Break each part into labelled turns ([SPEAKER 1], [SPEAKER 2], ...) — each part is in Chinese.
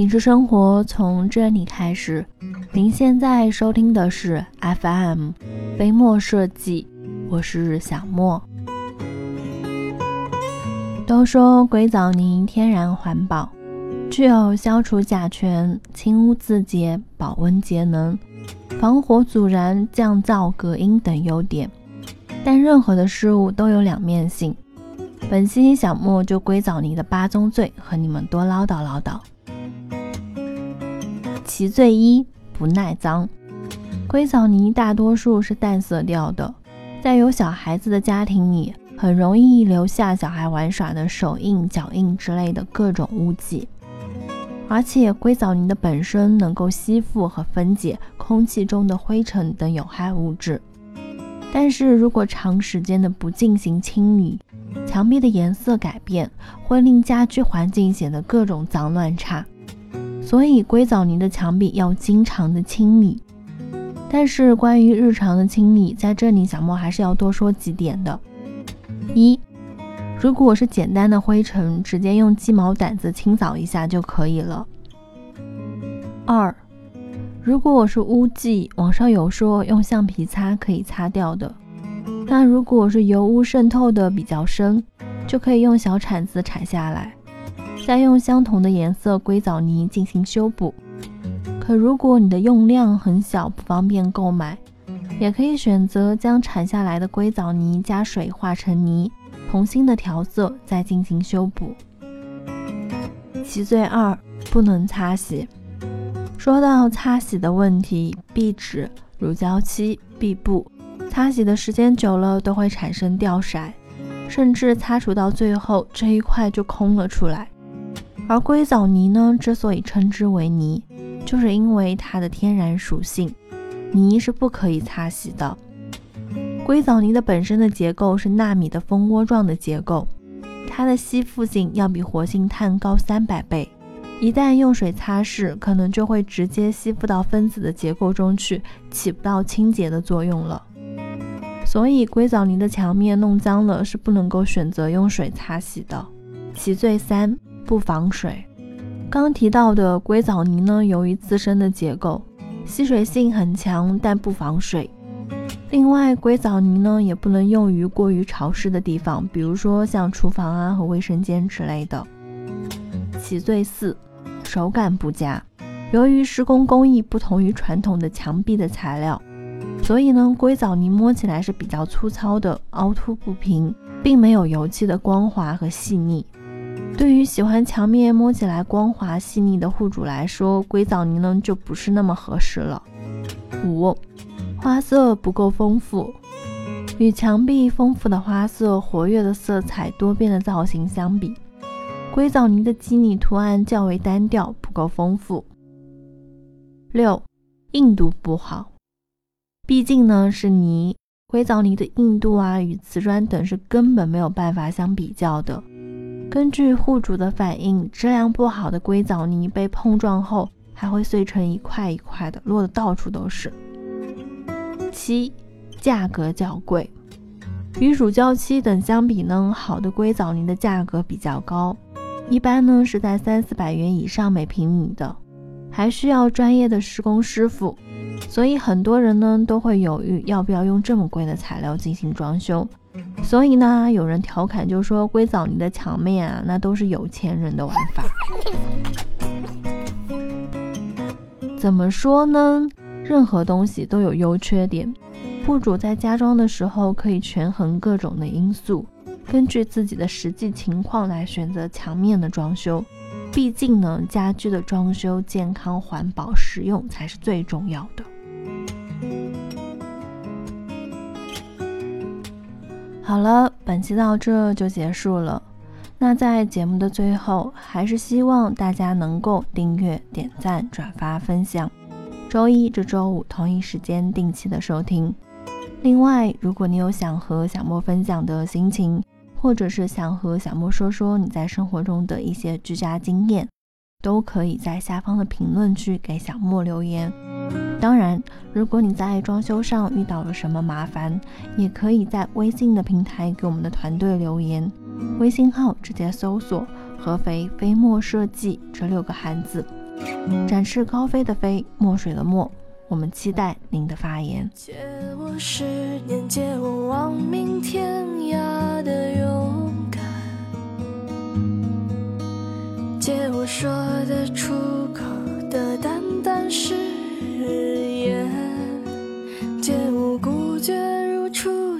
[SPEAKER 1] 品质生活从这里开始。您现在收听的是 FM 飞墨设计，我是小莫。都说硅藻泥天然环保，具有消除甲醛、清污自洁、保温节能、防火阻燃、降噪隔音等优点。但任何的事物都有两面性。本期小莫就硅藻泥的八宗罪和你们多唠叨唠叨。其罪一不耐脏，硅藻泥大多数是淡色调的，在有小孩子的家庭里，很容易留下小孩玩耍的手印、脚印之类的各种污迹。而且硅藻泥的本身能够吸附和分解空气中的灰尘等有害物质，但是如果长时间的不进行清理，墙壁的颜色改变会令家居环境显得各种脏乱差。所以硅藻泥的墙壁要经常的清理，但是关于日常的清理，在这里小莫还是要多说几点的。一，如果是简单的灰尘，直接用鸡毛掸子清扫一下就可以了。二，如果我是污迹，网上有说用橡皮擦可以擦掉的，那如果是油污渗透的比较深，就可以用小铲子铲下来。再用相同的颜色硅藻泥进行修补。可如果你的用量很小，不方便购买，也可以选择将铲下来的硅藻泥加水化成泥，重新的调色再进行修补。其罪二，不能擦洗。说到擦洗的问题，壁纸、乳胶漆、壁布，擦洗的时间久了都会产生掉色，甚至擦除到最后这一块就空了出来。而硅藻泥呢，之所以称之为泥，就是因为它的天然属性，泥是不可以擦洗的。硅藻泥的本身的结构是纳米的蜂窝状的结构，它的吸附性要比活性炭高三百倍，一旦用水擦拭，可能就会直接吸附到分子的结构中去，起不到清洁的作用了。所以硅藻泥的墙面弄脏了，是不能够选择用水擦洗的。其罪三。不防水。刚提到的硅藻泥呢，由于自身的结构吸水性很强，但不防水。另外，硅藻泥呢也不能用于过于潮湿的地方，比如说像厨房啊和卫生间之类的。其罪四，手感不佳。由于施工工艺不同于传统的墙壁的材料，所以呢，硅藻泥摸起来是比较粗糙的，凹凸不平，并没有油漆的光滑和细腻。对于喜欢墙面摸起来光滑细腻的户主来说，硅藻泥呢就不是那么合适了。五，花色不够丰富。与墙壁丰富的花色、活跃的色彩、多变的造型相比，硅藻泥的基拟图案较为单调，不够丰富。六，硬度不好。毕竟呢是泥，硅藻泥的硬度啊与瓷砖等是根本没有办法相比较的。根据户主的反应，质量不好的硅藻泥被碰撞后还会碎成一块一块的，落得到处都是。七，价格较贵。与乳胶漆等相比呢，好的硅藻泥的价格比较高，一般呢是在三四百元以上每平米的，还需要专业的施工师傅，所以很多人呢都会犹豫要不要用这么贵的材料进行装修。所以呢，有人调侃就说硅藻泥的墙面啊，那都是有钱人的玩法。怎么说呢？任何东西都有优缺点，户主在家装的时候可以权衡各种的因素，根据自己的实际情况来选择墙面的装修。毕竟呢，家居的装修健康、环保、实用才是最重要的。好了，本期到这就结束了。那在节目的最后，还是希望大家能够订阅、点赞、转发、分享。周一至周五同一时间定期的收听。另外，如果你有想和小莫分享的心情，或者是想和小莫说说你在生活中的一些居家经验，都可以在下方的评论区给小莫留言。当然，如果你在装修上遇到了什么麻烦，也可以在微信的平台给我们的团队留言，微信号直接搜索“合肥飞墨设计”这六个汉字，展翅高飞的飞，墨水的墨。我们期待您的发言。
[SPEAKER 2] 借我十年，借我亡命天涯的勇敢，借我说得出口的淡淡誓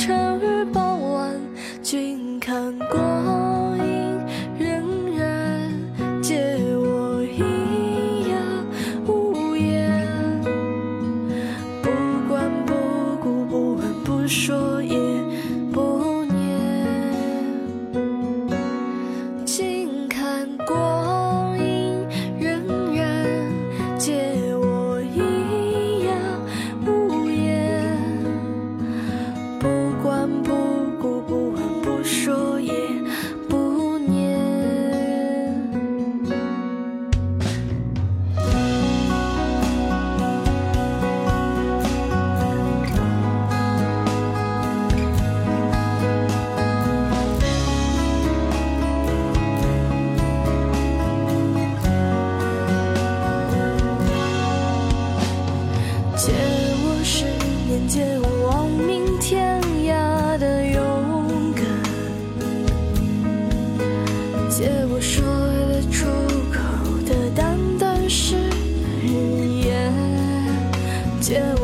[SPEAKER 2] 晨与傍晚，君看过。
[SPEAKER 1] 笑